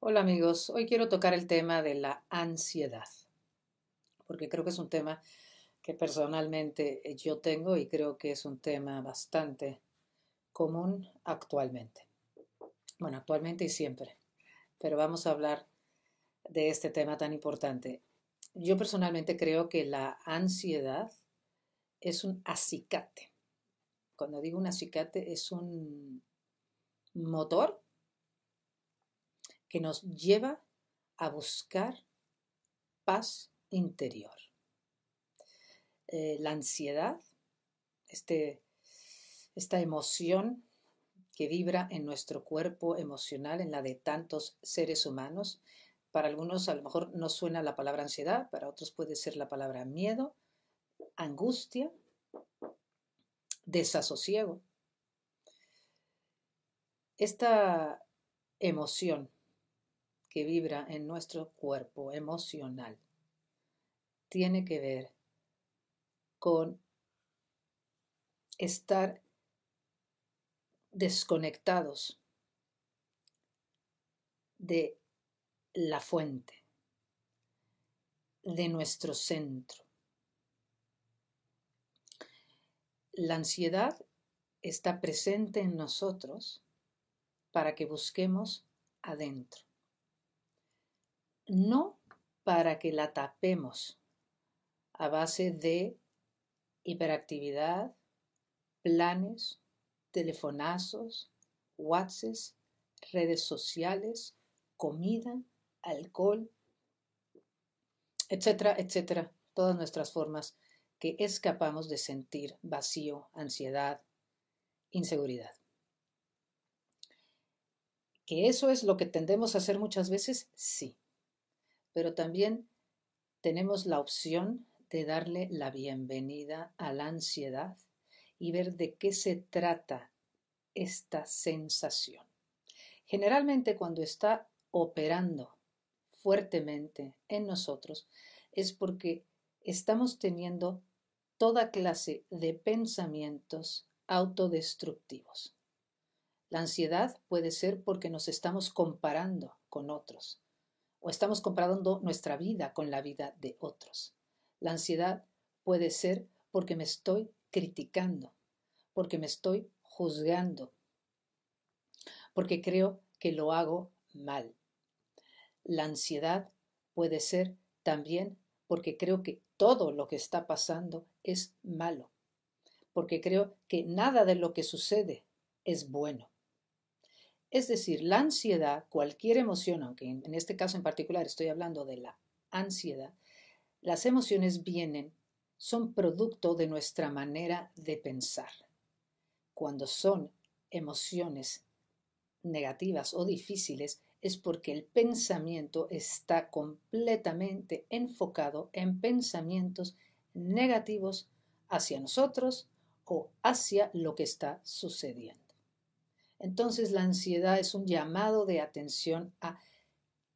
Hola amigos, hoy quiero tocar el tema de la ansiedad, porque creo que es un tema que personalmente yo tengo y creo que es un tema bastante común actualmente. Bueno, actualmente y siempre, pero vamos a hablar de este tema tan importante. Yo personalmente creo que la ansiedad es un acicate. Cuando digo un acicate es un motor que nos lleva a buscar paz interior. Eh, la ansiedad, este, esta emoción que vibra en nuestro cuerpo emocional, en la de tantos seres humanos. Para algunos a lo mejor no suena la palabra ansiedad, para otros puede ser la palabra miedo, angustia, desasosiego. Esta emoción que vibra en nuestro cuerpo emocional tiene que ver con estar desconectados de la fuente, de nuestro centro. La ansiedad está presente en nosotros para que busquemos adentro no para que la tapemos a base de hiperactividad, planes, telefonazos, WhatsApp, redes sociales, comida, alcohol, etcétera, etcétera, todas nuestras formas que escapamos de sentir vacío, ansiedad, inseguridad. ¿Que eso es lo que tendemos a hacer muchas veces? Sí pero también tenemos la opción de darle la bienvenida a la ansiedad y ver de qué se trata esta sensación. Generalmente cuando está operando fuertemente en nosotros es porque estamos teniendo toda clase de pensamientos autodestructivos. La ansiedad puede ser porque nos estamos comparando con otros, o estamos comparando nuestra vida con la vida de otros. La ansiedad puede ser porque me estoy criticando, porque me estoy juzgando, porque creo que lo hago mal. La ansiedad puede ser también porque creo que todo lo que está pasando es malo, porque creo que nada de lo que sucede es bueno. Es decir, la ansiedad, cualquier emoción, aunque en este caso en particular estoy hablando de la ansiedad, las emociones vienen, son producto de nuestra manera de pensar. Cuando son emociones negativas o difíciles, es porque el pensamiento está completamente enfocado en pensamientos negativos hacia nosotros o hacia lo que está sucediendo. Entonces la ansiedad es un llamado de atención a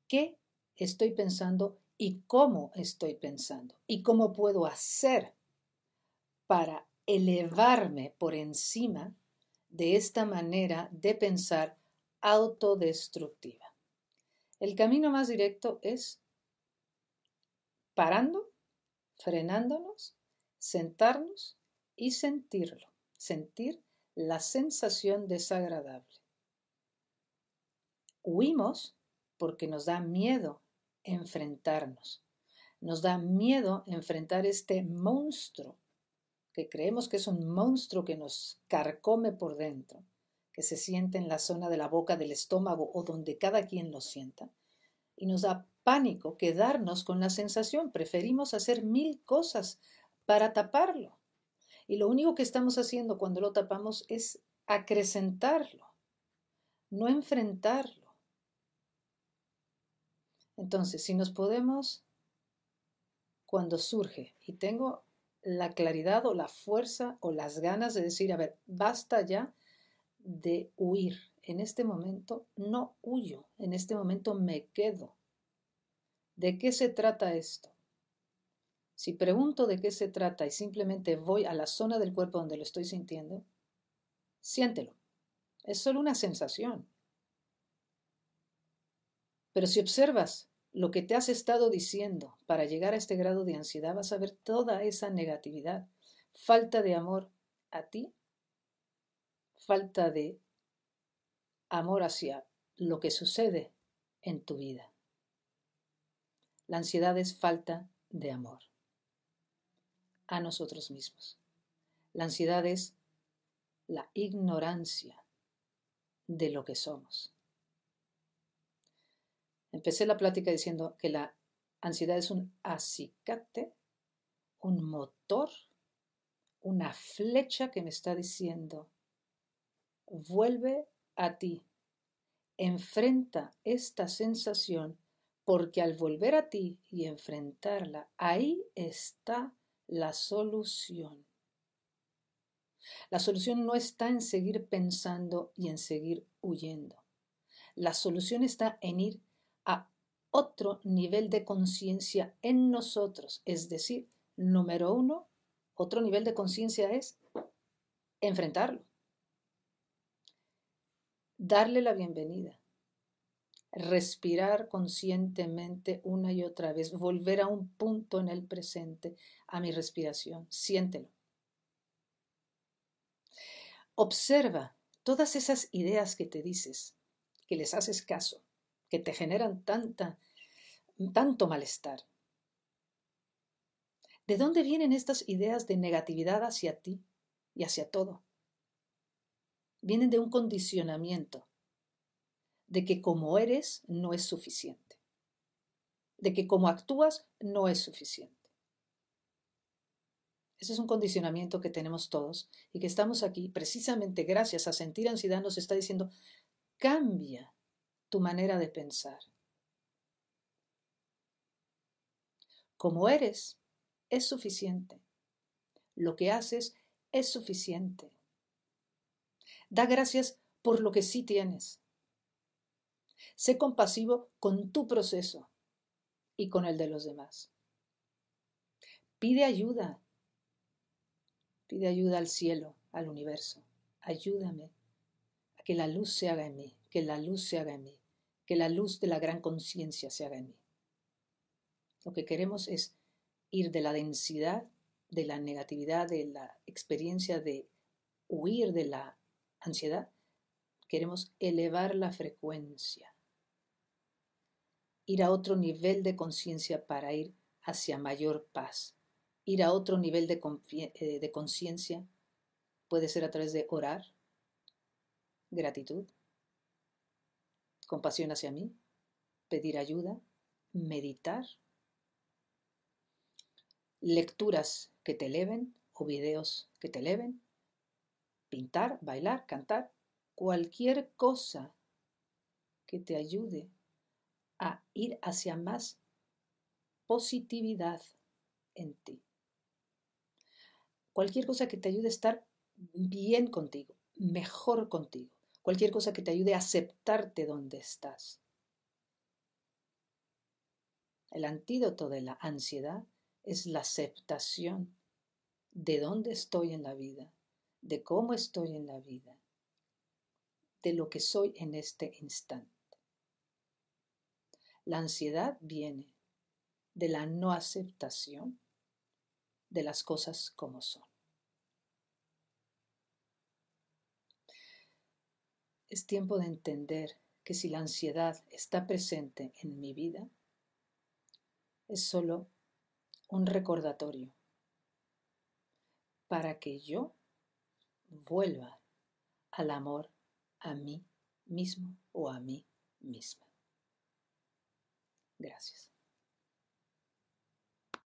qué estoy pensando y cómo estoy pensando y cómo puedo hacer para elevarme por encima de esta manera de pensar autodestructiva. El camino más directo es parando, frenándonos, sentarnos y sentirlo, sentir la sensación desagradable. Huimos porque nos da miedo enfrentarnos. Nos da miedo enfrentar este monstruo, que creemos que es un monstruo que nos carcome por dentro, que se siente en la zona de la boca, del estómago o donde cada quien lo sienta. Y nos da pánico quedarnos con la sensación. Preferimos hacer mil cosas para taparlo. Y lo único que estamos haciendo cuando lo tapamos es acrecentarlo, no enfrentarlo. Entonces, si nos podemos, cuando surge y tengo la claridad o la fuerza o las ganas de decir, a ver, basta ya de huir. En este momento no huyo, en este momento me quedo. ¿De qué se trata esto? Si pregunto de qué se trata y simplemente voy a la zona del cuerpo donde lo estoy sintiendo, siéntelo. Es solo una sensación. Pero si observas lo que te has estado diciendo para llegar a este grado de ansiedad, vas a ver toda esa negatividad, falta de amor a ti, falta de amor hacia lo que sucede en tu vida. La ansiedad es falta de amor a nosotros mismos. La ansiedad es la ignorancia de lo que somos. Empecé la plática diciendo que la ansiedad es un acicate, un motor, una flecha que me está diciendo, vuelve a ti, enfrenta esta sensación, porque al volver a ti y enfrentarla, ahí está la solución. La solución no está en seguir pensando y en seguir huyendo. La solución está en ir a otro nivel de conciencia en nosotros. Es decir, número uno, otro nivel de conciencia es enfrentarlo, darle la bienvenida, respirar conscientemente una y otra vez, volver a un punto en el presente, a mi respiración, siéntelo. Observa todas esas ideas que te dices, que les haces caso, que te generan tanta, tanto malestar. ¿De dónde vienen estas ideas de negatividad hacia ti y hacia todo? Vienen de un condicionamiento, de que como eres no es suficiente, de que como actúas no es suficiente. Ese es un condicionamiento que tenemos todos y que estamos aquí precisamente gracias a sentir ansiedad nos está diciendo, cambia tu manera de pensar. Como eres, es suficiente. Lo que haces es suficiente. Da gracias por lo que sí tienes. Sé compasivo con tu proceso y con el de los demás. Pide ayuda. Pide ayuda al cielo, al universo. Ayúdame a que la luz se haga en mí, que la luz se haga en mí que la luz de la gran conciencia se haga en mí. Lo que queremos es ir de la densidad, de la negatividad, de la experiencia de huir de la ansiedad. Queremos elevar la frecuencia, ir a otro nivel de conciencia para ir hacia mayor paz, ir a otro nivel de, eh, de conciencia puede ser a través de orar, gratitud, compasión hacia mí, pedir ayuda, meditar, lecturas que te eleven o videos que te eleven, pintar, bailar, cantar, cualquier cosa que te ayude a ir hacia más positividad en ti. Cualquier cosa que te ayude a estar bien contigo, mejor contigo cualquier cosa que te ayude a aceptarte donde estás. El antídoto de la ansiedad es la aceptación de dónde estoy en la vida, de cómo estoy en la vida, de lo que soy en este instante. La ansiedad viene de la no aceptación de las cosas como son. Es tiempo de entender que si la ansiedad está presente en mi vida, es solo un recordatorio para que yo vuelva al amor a mí mismo o a mí misma. Gracias.